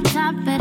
top, top.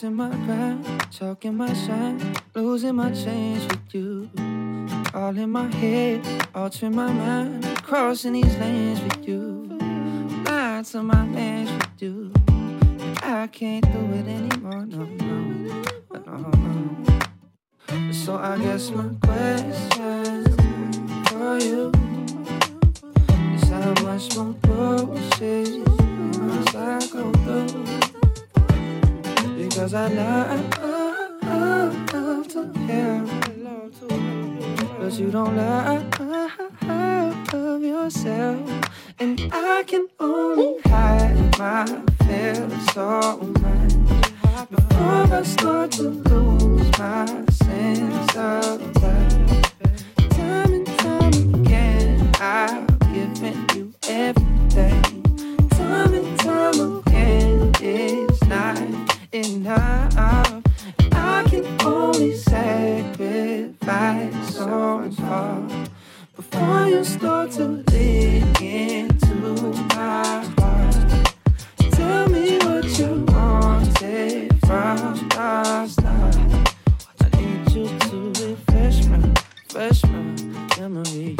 Halting my ground, talking my shine, losing my change with you. All in my head, altering my mind, crossing these lanes with you. Lying to my man with you. I can't do it anymore, no, no, no, no. So I guess my question for you is how much more bullshit must I go through? Because I love, I love to hear, but you don't love yourself, and I can only hide my feelings so much before I start to lose my sense of touch. Time and time again, I've given you everything. Time and time again, it's not enough. I can only sacrifice so far before you start to leak into my heart. Tell me what you wanted from the start. I need you to refresh my, refresh my memory.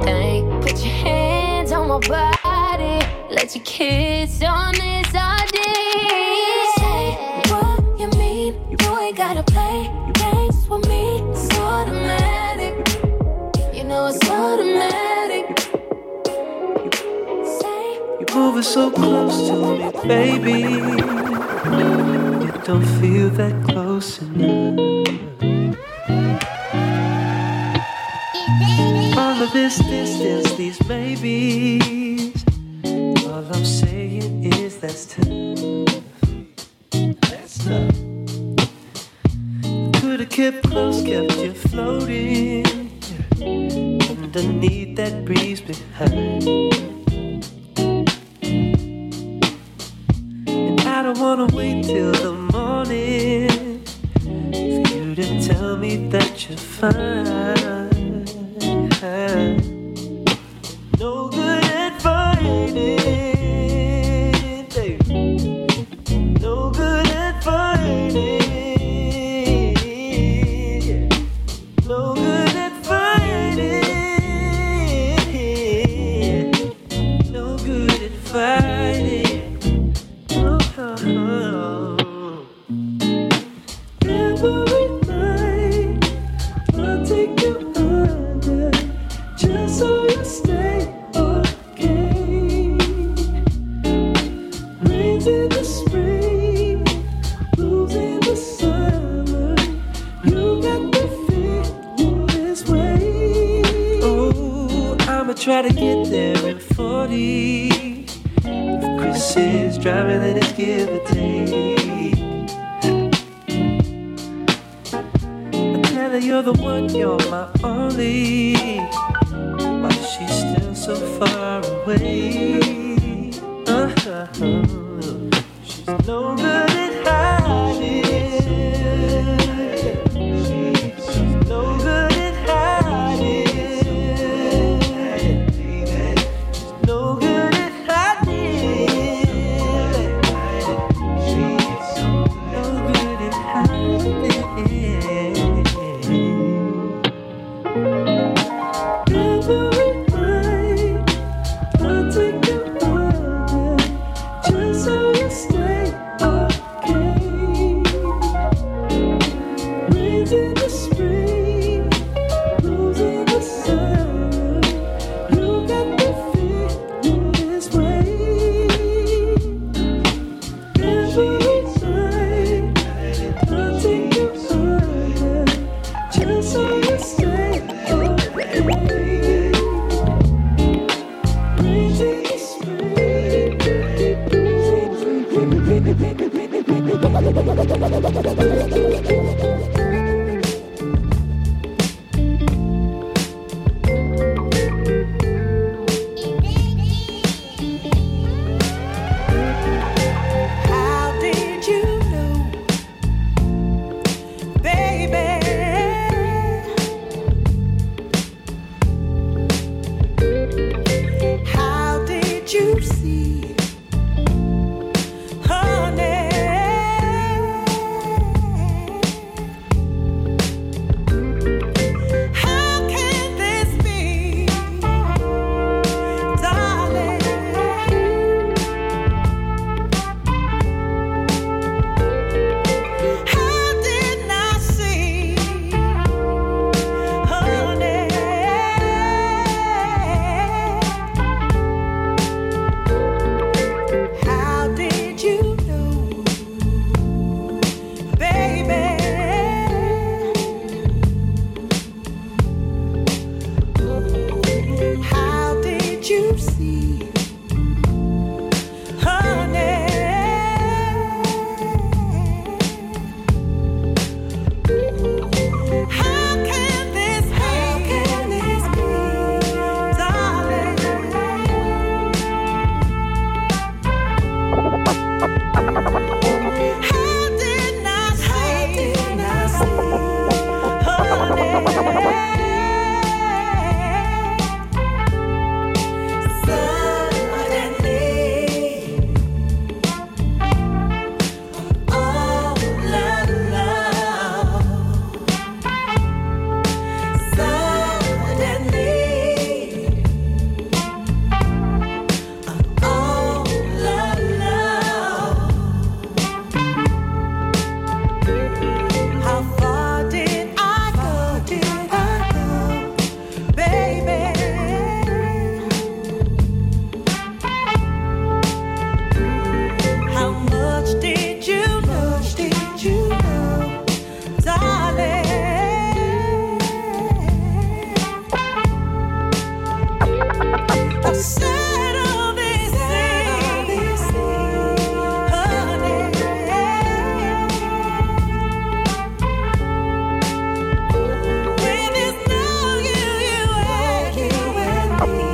Everything, put your hands on my body, let your kiss on this day. Say what you mean, you ain't gotta play games with me. It's automatic, you know it's automatic. You're moving so close to me, baby. You don't feel that close enough. Of this distance, these maybes. All I'm saying is that's tough. That's tough. Could've kept close, kept you floating underneath that breeze behind. And I don't wanna wait till the morning for you to tell me that you're fine. No You're the one, you're my only. Why she's she still so far away? Uh-huh. She's no good at Oh.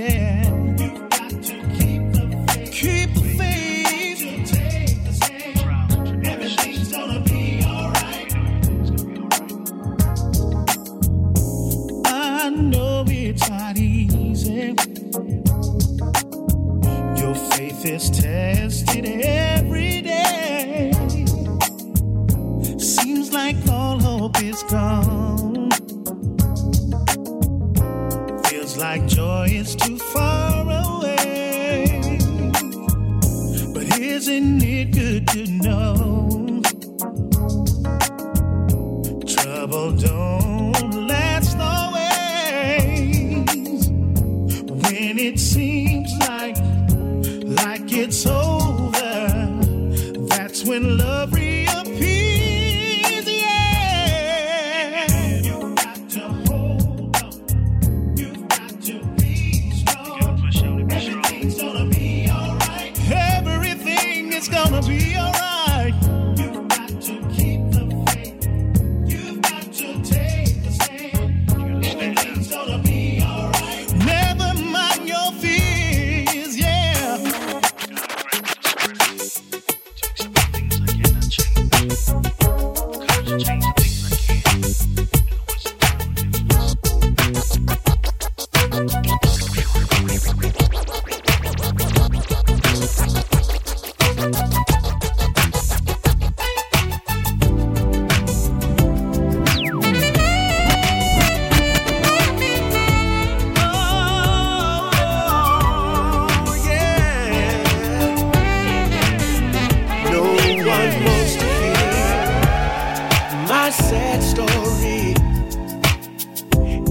yeah.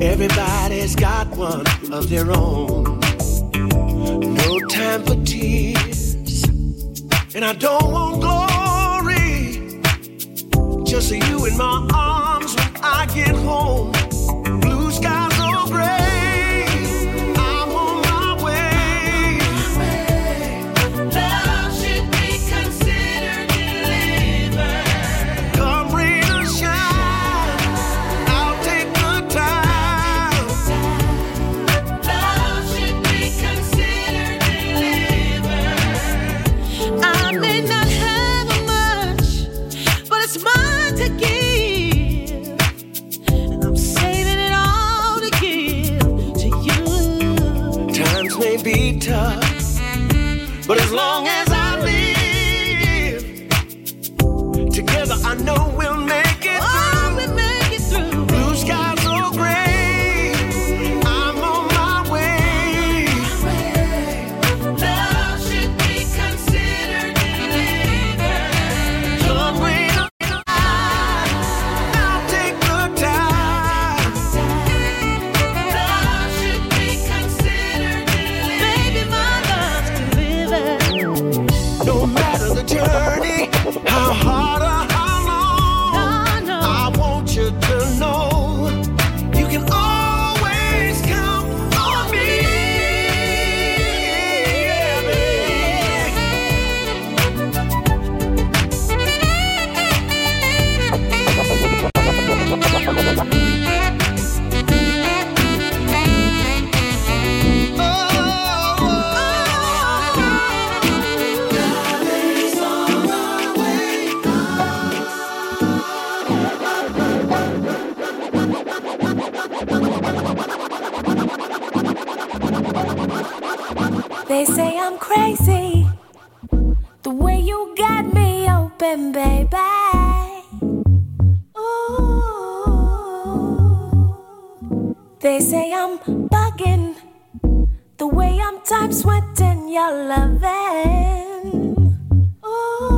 Everybody's got one of their own. No time for tears. And I don't want glory. Just you in my arms when I get home. They say I'm crazy. The way you got me open, baby. Ooh. They say I'm bugging. The way I'm time sweating your loving. Ooh.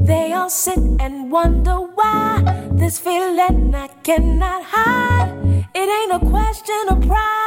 They all sit and wonder why this feeling I cannot hide. Ain't a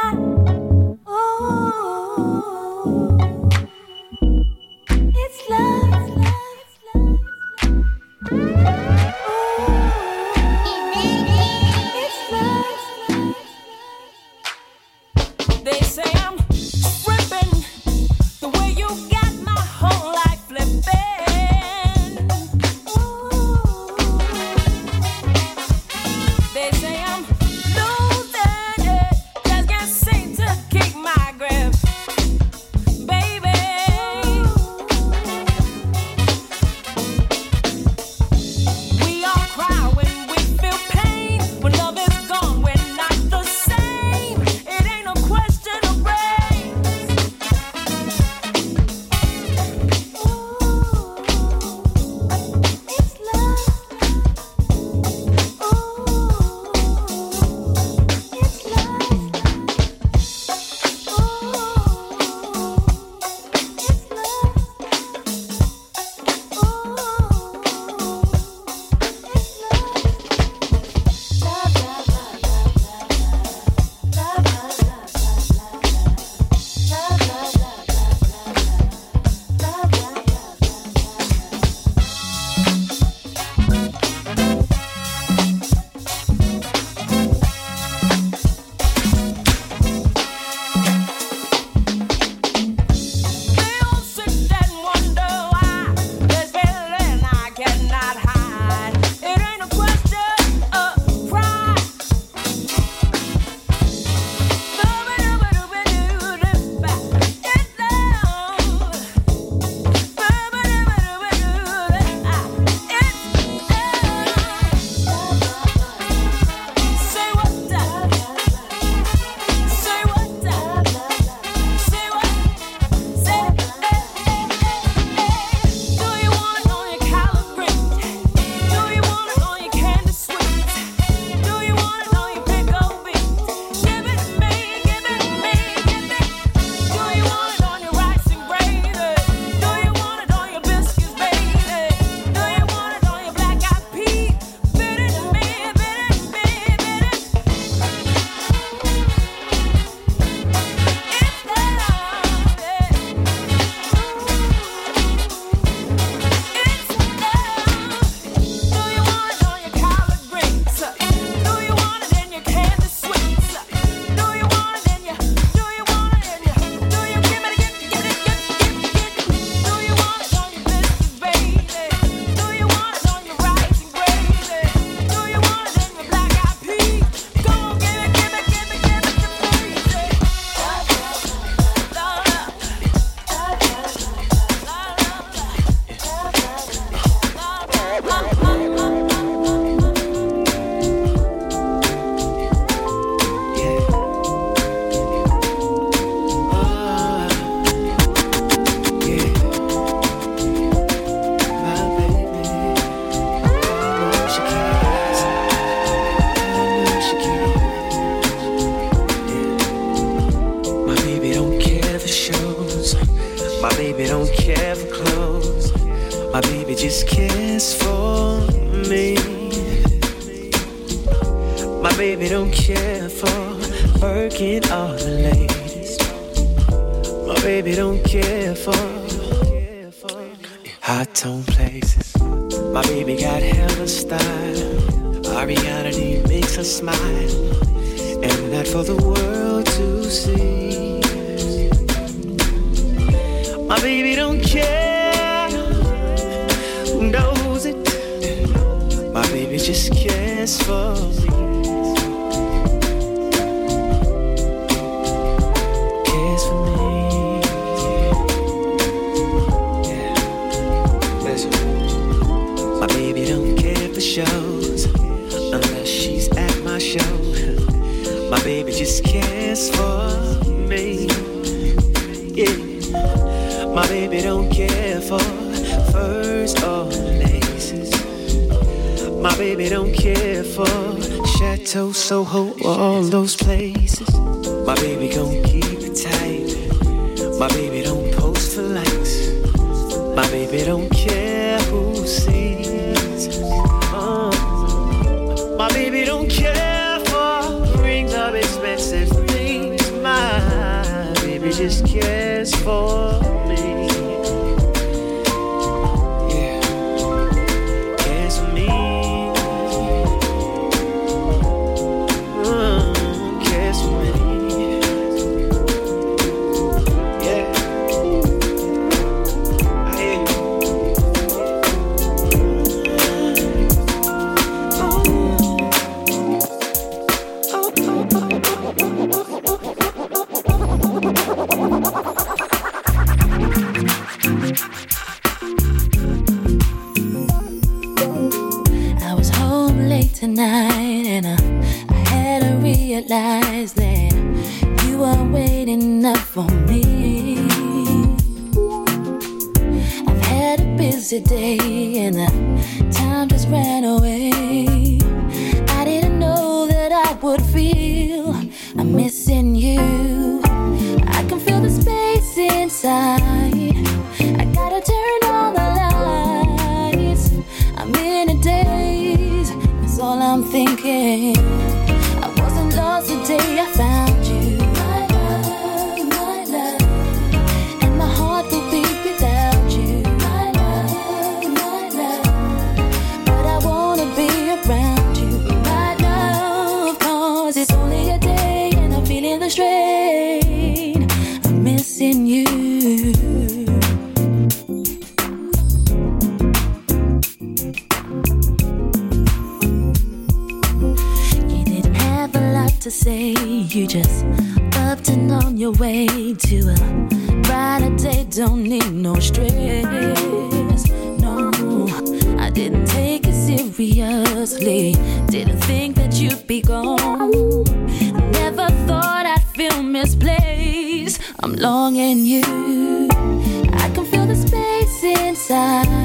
misplaced. I'm longing you. I can feel the space inside.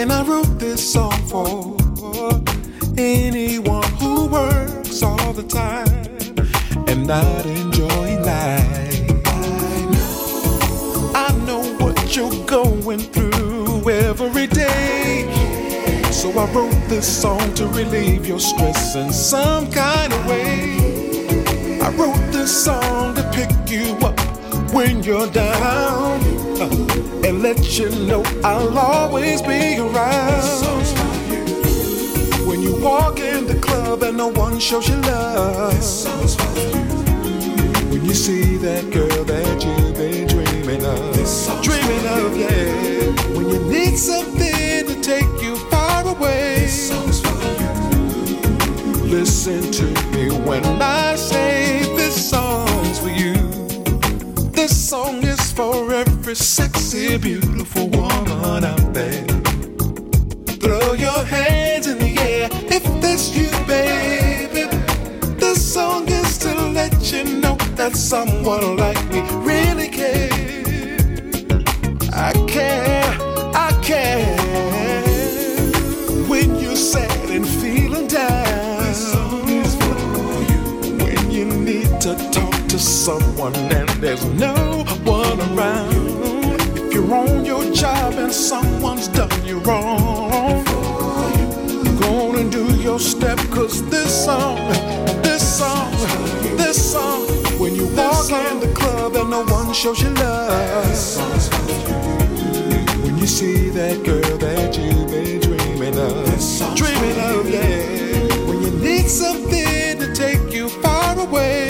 And I wrote this song for anyone who works all the time and not enjoying life. I know, I know what you're going through every day. So I wrote this song to relieve your stress in some kind of way. I wrote this song to pick you up when you're down and let you know I'll always be around. When you walk in the club and no one shows you love. When you see that girl that you've been dreaming of, dreaming of, yeah. When you need something to take you far away. Listen to me when I say every sexy, beautiful woman out there. Throw your hands in the air if that's you, baby. This song is to let you know that someone like me really cares. I care, I care. When you're sad and feeling down, this song is for you. When you need to talk to someone and there's no one around. Job and someone's done you wrong, go on and do your step, cause this song, this song, this song, when you walk in the club and no one shows you love. When you see that girl that you've been dreaming of, dreaming of, yeah. When you need something to take you far away.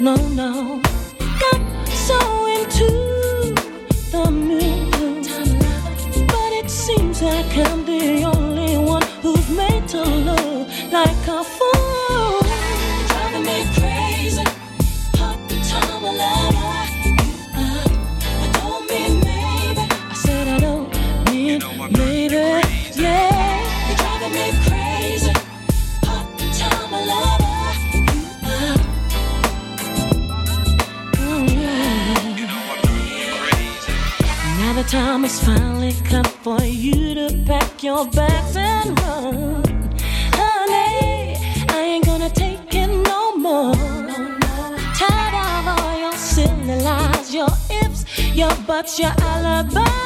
no, no. time has finally come for you to pack your bags and run. Honey, I ain't gonna take it no more. Tired of all your silly lies, your ifs, your buts, your alibis.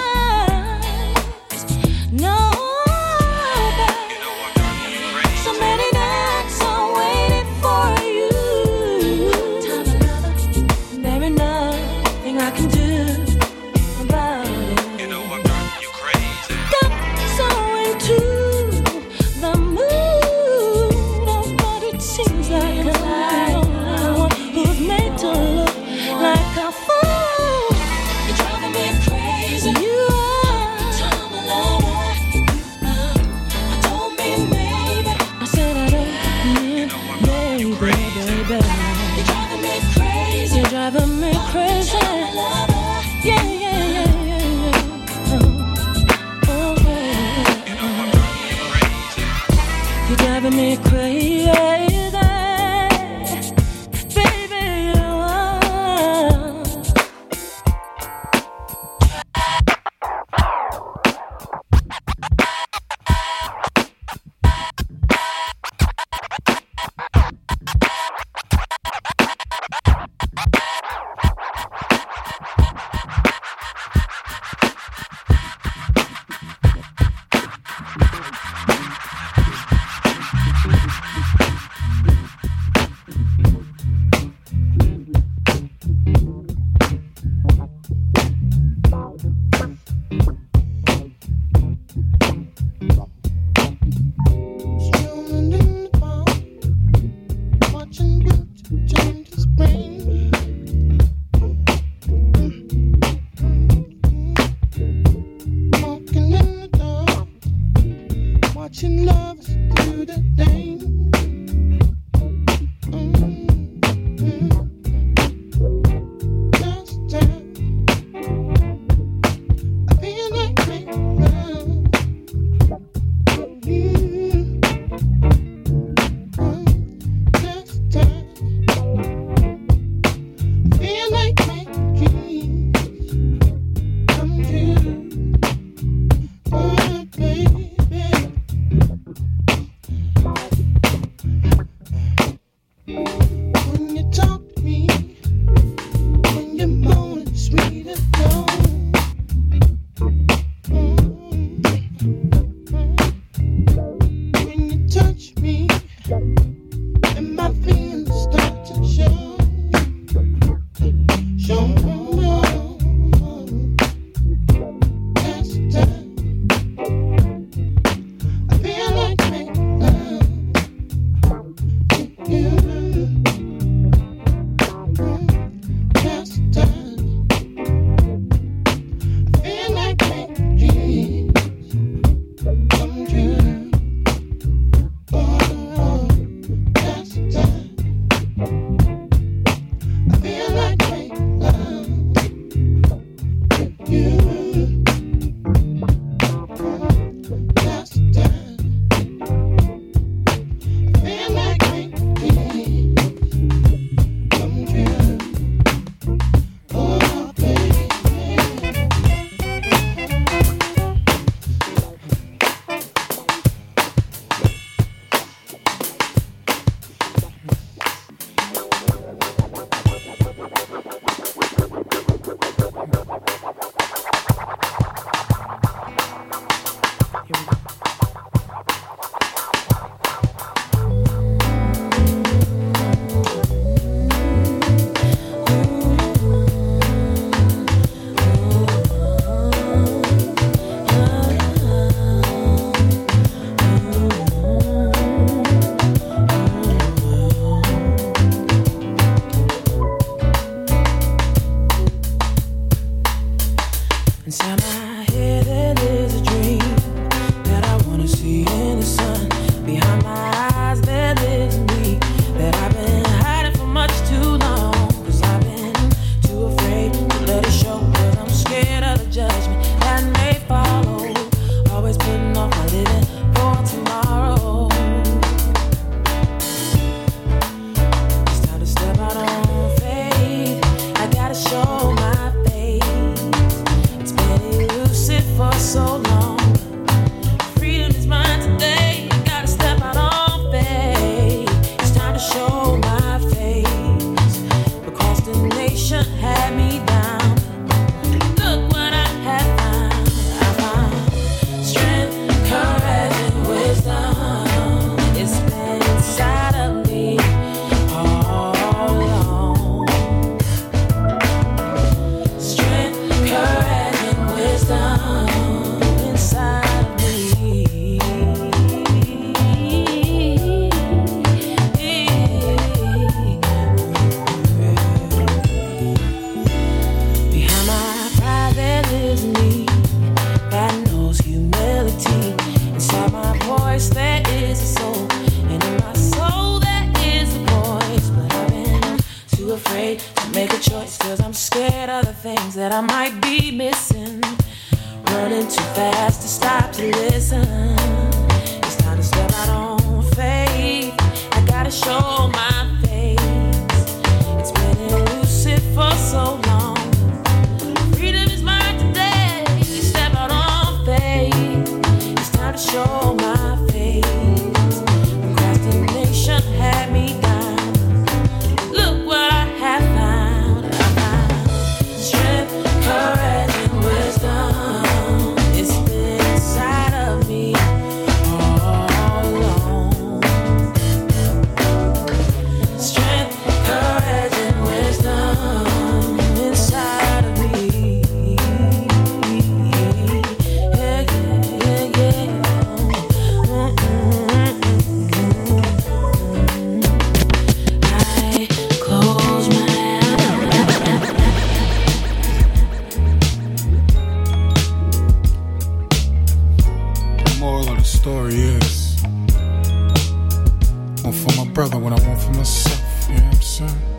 sun.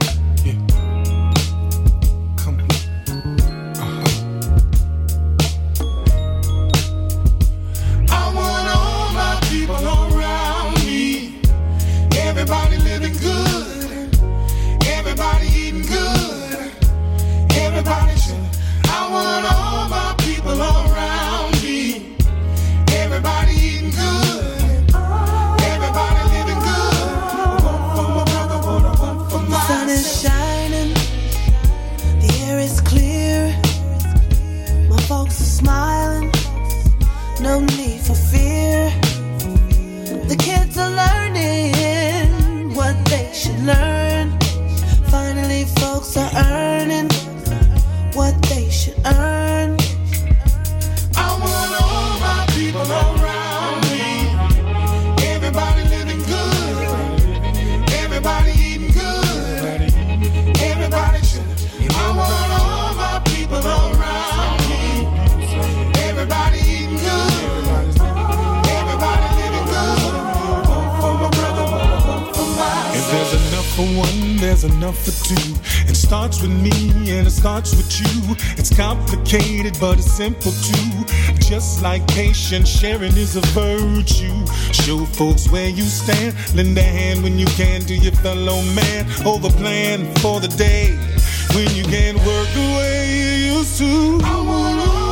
simple too. Just like patience, sharing is a virtue. Show folks where you stand. Lend a hand when you can to your fellow man. Hold plan for the day when you can work the way you used to. I wanna.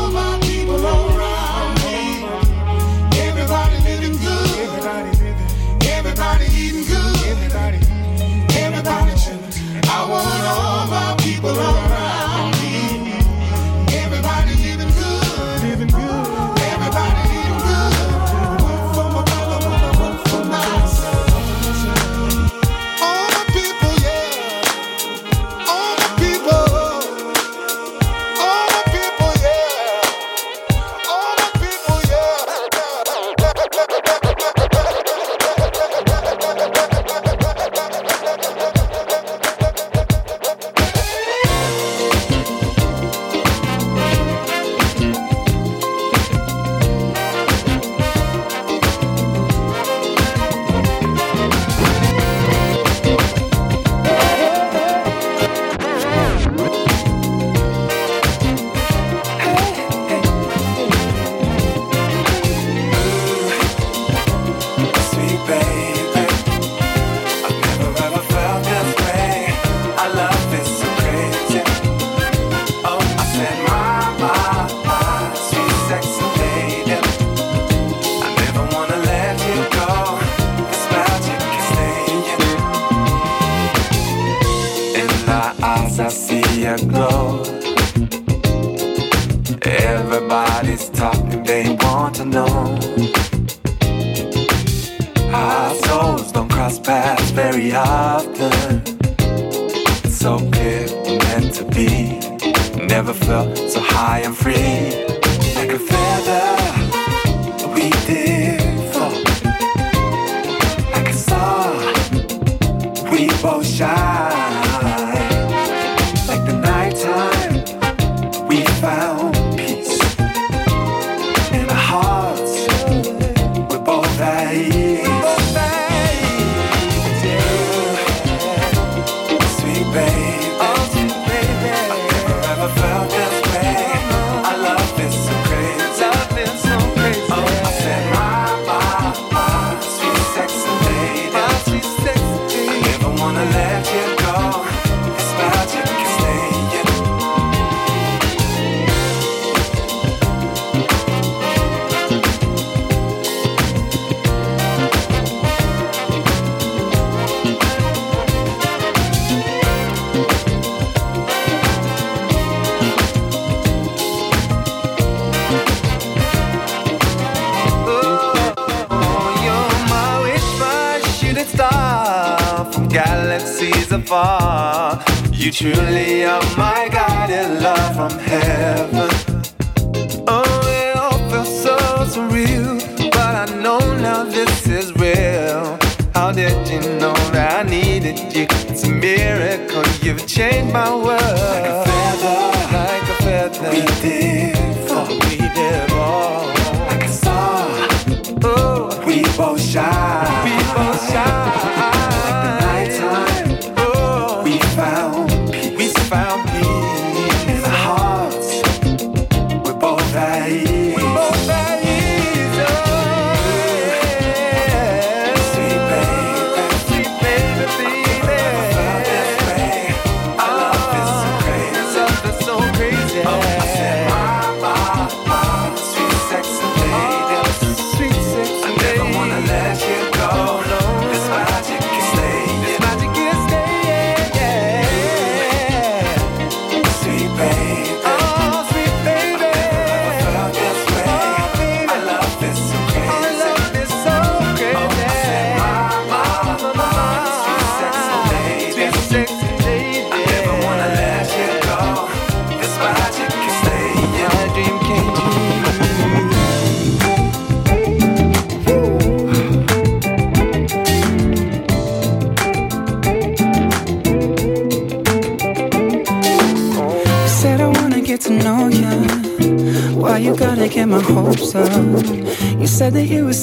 you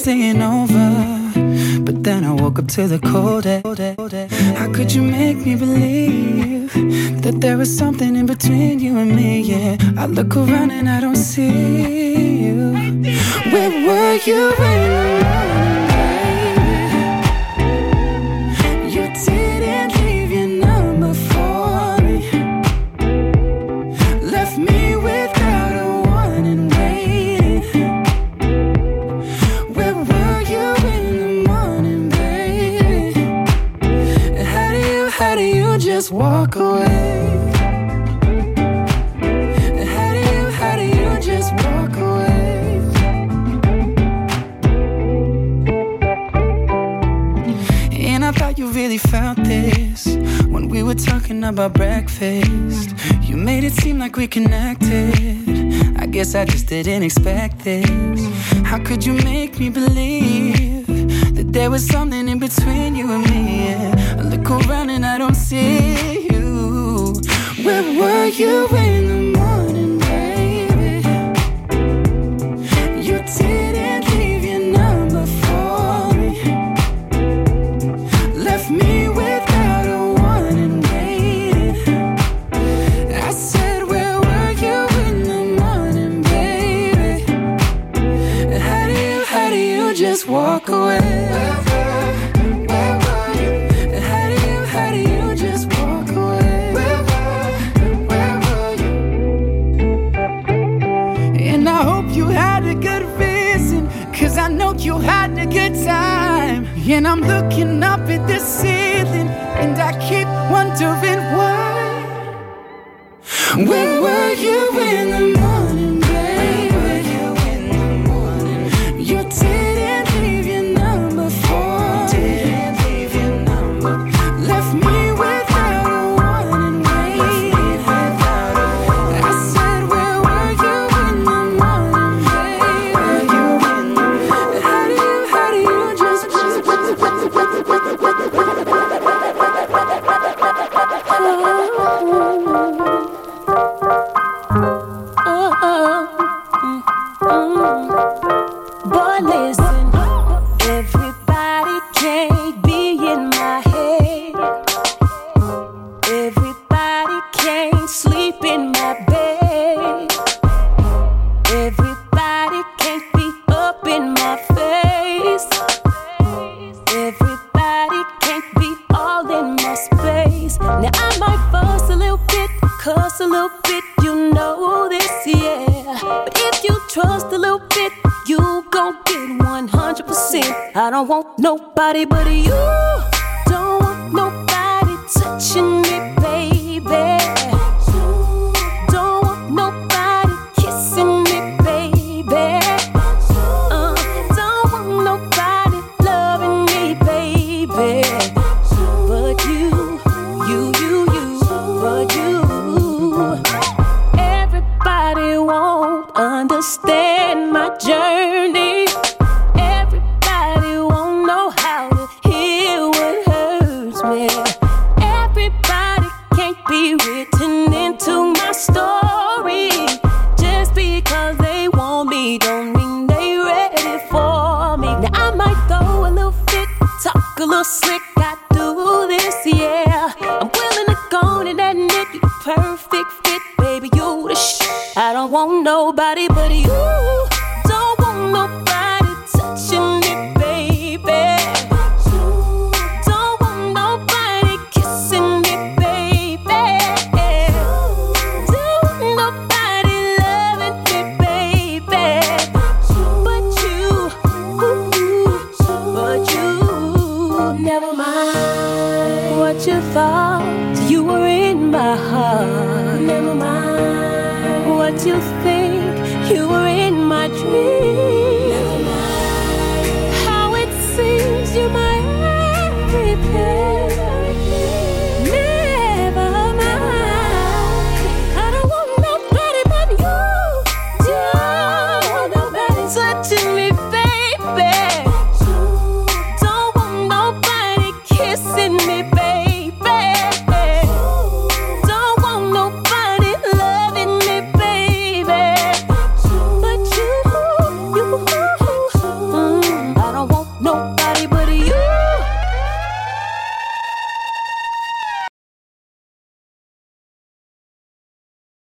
staying over. But then I woke up to the cold air. How could you make me believe that there was something in between you and me? Yeah, I look around and I don't see you. Where were you? unexpected.